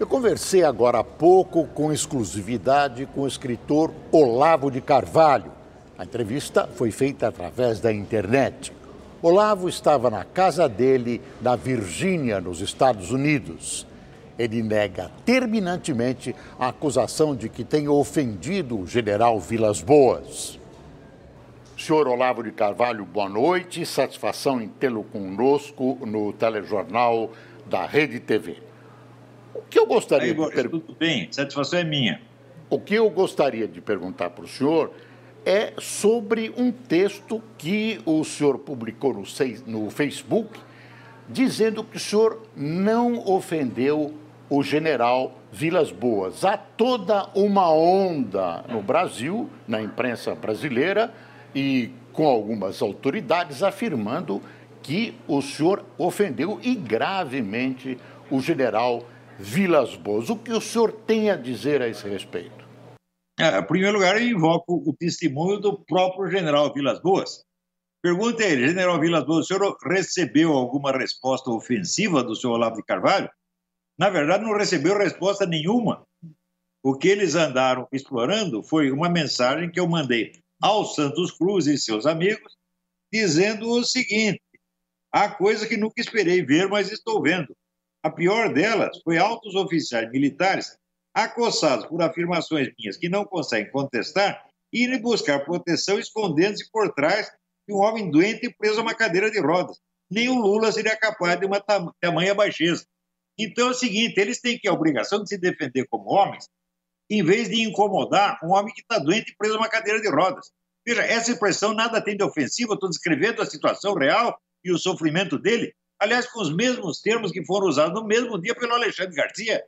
Eu conversei agora há pouco com exclusividade com o escritor Olavo de Carvalho. A entrevista foi feita através da internet. Olavo estava na casa dele, na Virgínia, nos Estados Unidos. Ele nega terminantemente a acusação de que tenha ofendido o general Vilas Boas. Senhor Olavo de Carvalho, boa noite. Satisfação em tê-lo conosco no telejornal da Rede TV. O que eu gostaria Aí, de perguntar. Tudo bem, satisfação é minha. O que eu gostaria de perguntar para o senhor é sobre um texto que o senhor publicou no, no Facebook, dizendo que o senhor não ofendeu o general Vilas Boas. Há toda uma onda no Brasil, na imprensa brasileira e com algumas autoridades afirmando que o senhor ofendeu e gravemente o general Vilas Boas. O que o senhor tem a dizer a esse respeito? É, em primeiro lugar, eu invoco o testemunho do próprio general Vilas Boas. Pergunta a ele, general Vilas Boas, o senhor recebeu alguma resposta ofensiva do senhor Olavo de Carvalho? Na verdade, não recebeu resposta nenhuma. O que eles andaram explorando foi uma mensagem que eu mandei ao Santos Cruz e seus amigos, dizendo o seguinte: há coisa que nunca esperei ver, mas estou vendo. A pior delas foi altos oficiais militares acossados por afirmações minhas que não conseguem contestar irem buscar proteção escondendo-se por trás de um homem doente preso a uma cadeira de rodas. Nem o Lula seria capaz de uma tamanha baixeza. Então é o seguinte: eles têm que a obrigação de se defender como homens, em vez de incomodar um homem que está doente preso a uma cadeira de rodas. Veja, essa expressão nada tem de ofensiva, estou descrevendo a situação real e o sofrimento dele, aliás, com os mesmos termos que foram usados no mesmo dia pelo Alexandre Garcia.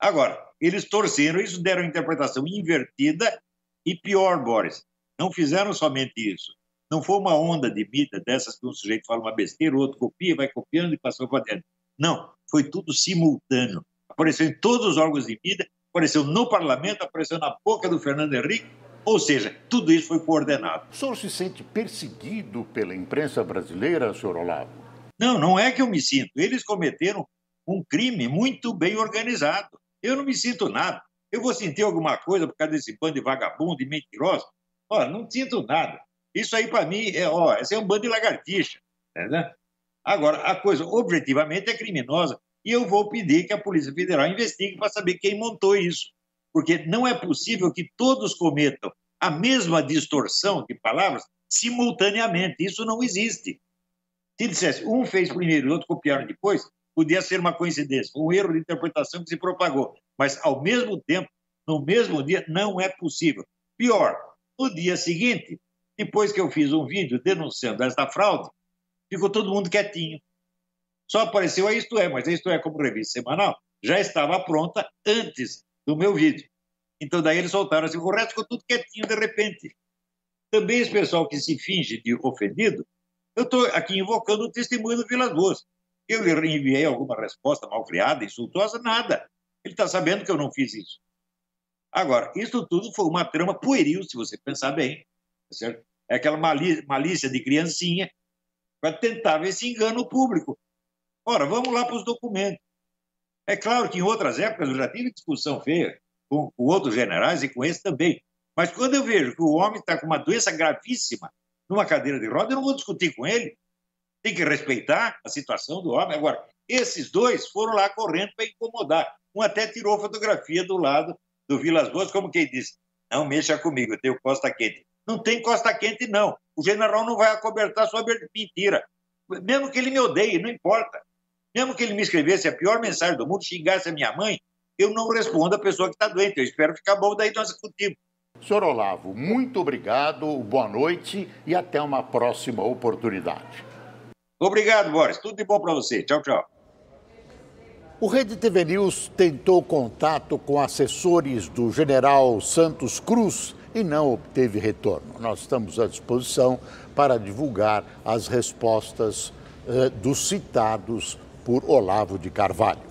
Agora, eles torceram isso, deram interpretação invertida e pior, Boris, não fizeram somente isso. Não foi uma onda de mídia dessas que um sujeito fala uma besteira, o outro copia, vai copiando e passou para dentro. Não, foi tudo simultâneo. Apareceu em todos os órgãos de mídia, apareceu no parlamento, apareceu na boca do Fernando Henrique, ou seja, tudo isso foi coordenado. O senhor se sente perseguido pela imprensa brasileira, senhor Olavo? Não, não é que eu me sinto. Eles cometeram um crime muito bem organizado. Eu não me sinto nada. Eu vou sentir alguma coisa por causa desse bando de vagabundo e mentiroso? Olha, não sinto nada. Isso aí, para mim, é, ó, esse é um bando de lagartixa. Né? Agora, a coisa objetivamente é criminosa e eu vou pedir que a Polícia Federal investigue para saber quem montou isso. Porque não é possível que todos cometam a mesma distorção de palavras simultaneamente. Isso não existe. Se dissesse um fez primeiro e outro copiaram depois, podia ser uma coincidência, um erro de interpretação que se propagou. Mas, ao mesmo tempo, no mesmo dia, não é possível. Pior, no dia seguinte, depois que eu fiz um vídeo denunciando esta fraude, ficou todo mundo quietinho. Só apareceu a Isto É, mas a Isto É, como revista semanal, já estava pronta antes do meu vídeo. Então, daí eles soltaram assim, o resto ficou tudo quietinho de repente. Também esse pessoal que se finge de ofendido, eu estou aqui invocando o testemunho do Vilas Boas. Eu lhe enviei alguma resposta mal criada, insultuosa? Nada. Ele está sabendo que eu não fiz isso. Agora, isso tudo foi uma trama pueril, se você pensar bem. Tá certo? É aquela malícia de criancinha para tentar ver se engana o público. Ora, vamos lá para os documentos. É claro que em outras épocas eu já tive discussão feia com, com outros generais e com esse também. Mas quando eu vejo que o homem está com uma doença gravíssima numa cadeira de roda, eu não vou discutir com ele. Tem que respeitar a situação do homem. Agora, esses dois foram lá correndo para incomodar. Um até tirou fotografia do lado do Vilas Boas, como quem disse: não mexa comigo, eu tenho costa quente. Não tem costa quente, não. O general não vai acobertar sua mentira. Mesmo que ele me odeie, não importa. Mesmo que ele me escrevesse a pior mensagem do mundo, xingasse a minha mãe, eu não respondo a pessoa que está doente. Eu espero ficar bom, daí nós discutimos. Senhor Olavo, muito obrigado, boa noite e até uma próxima oportunidade. Obrigado, Boris. Tudo de bom para você. Tchau, tchau. O Rede TV News tentou contato com assessores do general Santos Cruz e não obteve retorno. Nós estamos à disposição para divulgar as respostas eh, dos citados por Olavo de Carvalho.